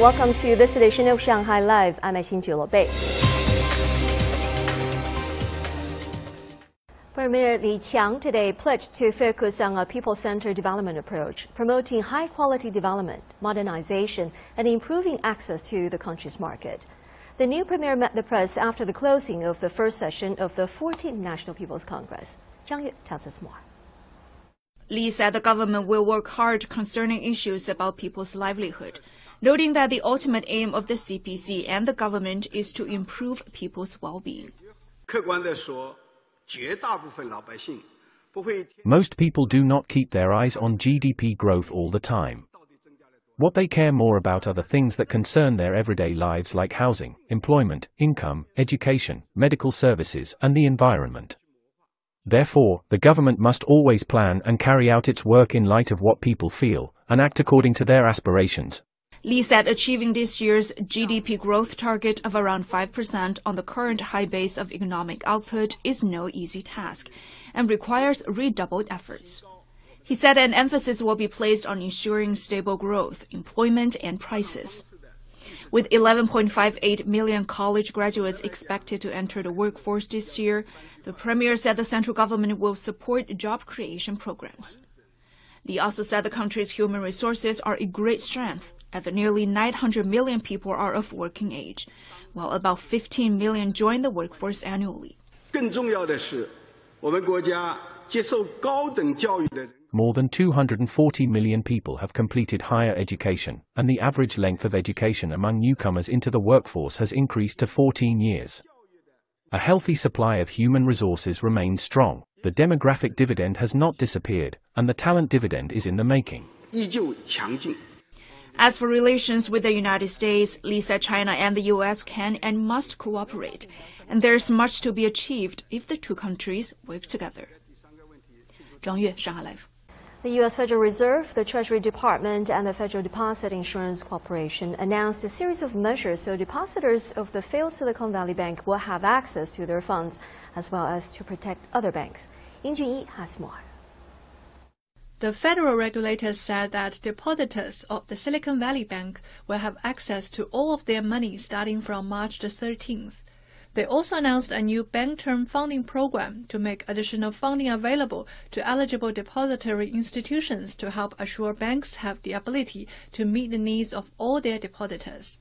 Welcome to this edition of Shanghai Live. I'm Xin Bei. Premier Li Qiang today pledged to focus on a people-centered development approach, promoting high-quality development, modernization, and improving access to the country's market. The new premier met the press after the closing of the first session of the 14th National People's Congress. Zhang Yue tells us more. Li said the government will work hard concerning issues about people's livelihood, noting that the ultimate aim of the CPC and the government is to improve people's well-being. Most people do not keep their eyes on GDP growth all the time. What they care more about are the things that concern their everyday lives like housing, employment, income, education, medical services, and the environment. Therefore, the government must always plan and carry out its work in light of what people feel, and act according to their aspirations. Li said achieving this year's GDP growth target of around 5% on the current high base of economic output is no easy task and requires redoubled efforts. He said an emphasis will be placed on ensuring stable growth, employment, and prices. With 11.58 million college graduates expected to enter the workforce this year, the premier said the central government will support job creation programs. Li also said the country's human resources are a great strength as nearly 900 million people are of working age, while about 15 million join the workforce annually. More than 240 million people have completed higher education, and the average length of education among newcomers into the workforce has increased to 14 years. A healthy supply of human resources remains strong, the demographic dividend has not disappeared, and the talent dividend is in the making. As for relations with the United States, Li said China and the U.S. can and must cooperate, and there's much to be achieved if the two countries work together. Zhang Yue, Shanghai Live. The U.S. Federal Reserve, the Treasury Department, and the Federal Deposit Insurance Corporation announced a series of measures so depositors of the failed Silicon Valley Bank will have access to their funds, as well as to protect other banks. Ying Junyi has more. The federal regulators said that depositors of the Silicon Valley Bank will have access to all of their money starting from March the 13th. They also announced a new bank term funding program to make additional funding available to eligible depository institutions to help assure banks have the ability to meet the needs of all their depositors.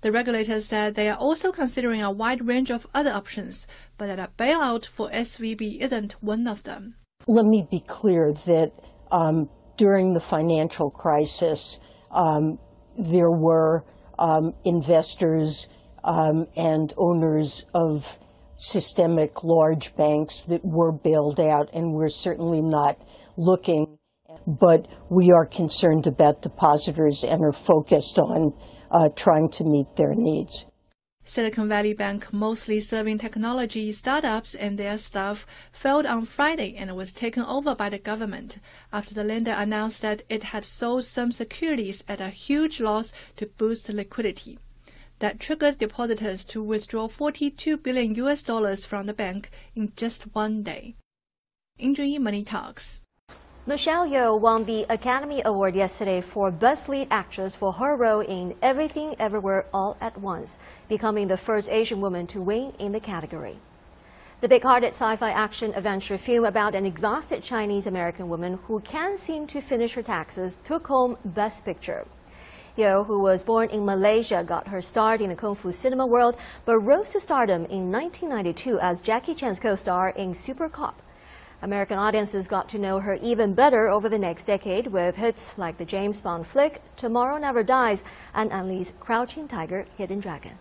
The regulators said they are also considering a wide range of other options, but that a bailout for SVB isn't one of them. Let me be clear that um, during the financial crisis, um, there were um, investors um, and owners of systemic large banks that were bailed out, and we're certainly not looking. But we are concerned about depositors and are focused on uh, trying to meet their needs. Silicon Valley Bank, mostly serving technology startups and their staff, failed on Friday and was taken over by the government after the lender announced that it had sold some securities at a huge loss to boost liquidity. That triggered depositors to withdraw 42 billion US dollars from the bank in just one day. Ying Money Talks. Michelle Yeoh won the Academy Award yesterday for Best Lead Actress for her role in Everything Everywhere All at Once, becoming the first Asian woman to win in the category. The big-hearted sci-fi action adventure film about an exhausted Chinese American woman who can't seem to finish her taxes took home Best Picture. Yeoh, who was born in Malaysia, got her start in the kung fu cinema world, but rose to stardom in 1992 as Jackie Chan's co-star in Super Cop. American audiences got to know her even better over the next decade with hits like the James Bond flick Tomorrow Never Dies and Ang Lee's Crouching Tiger, Hidden Dragon.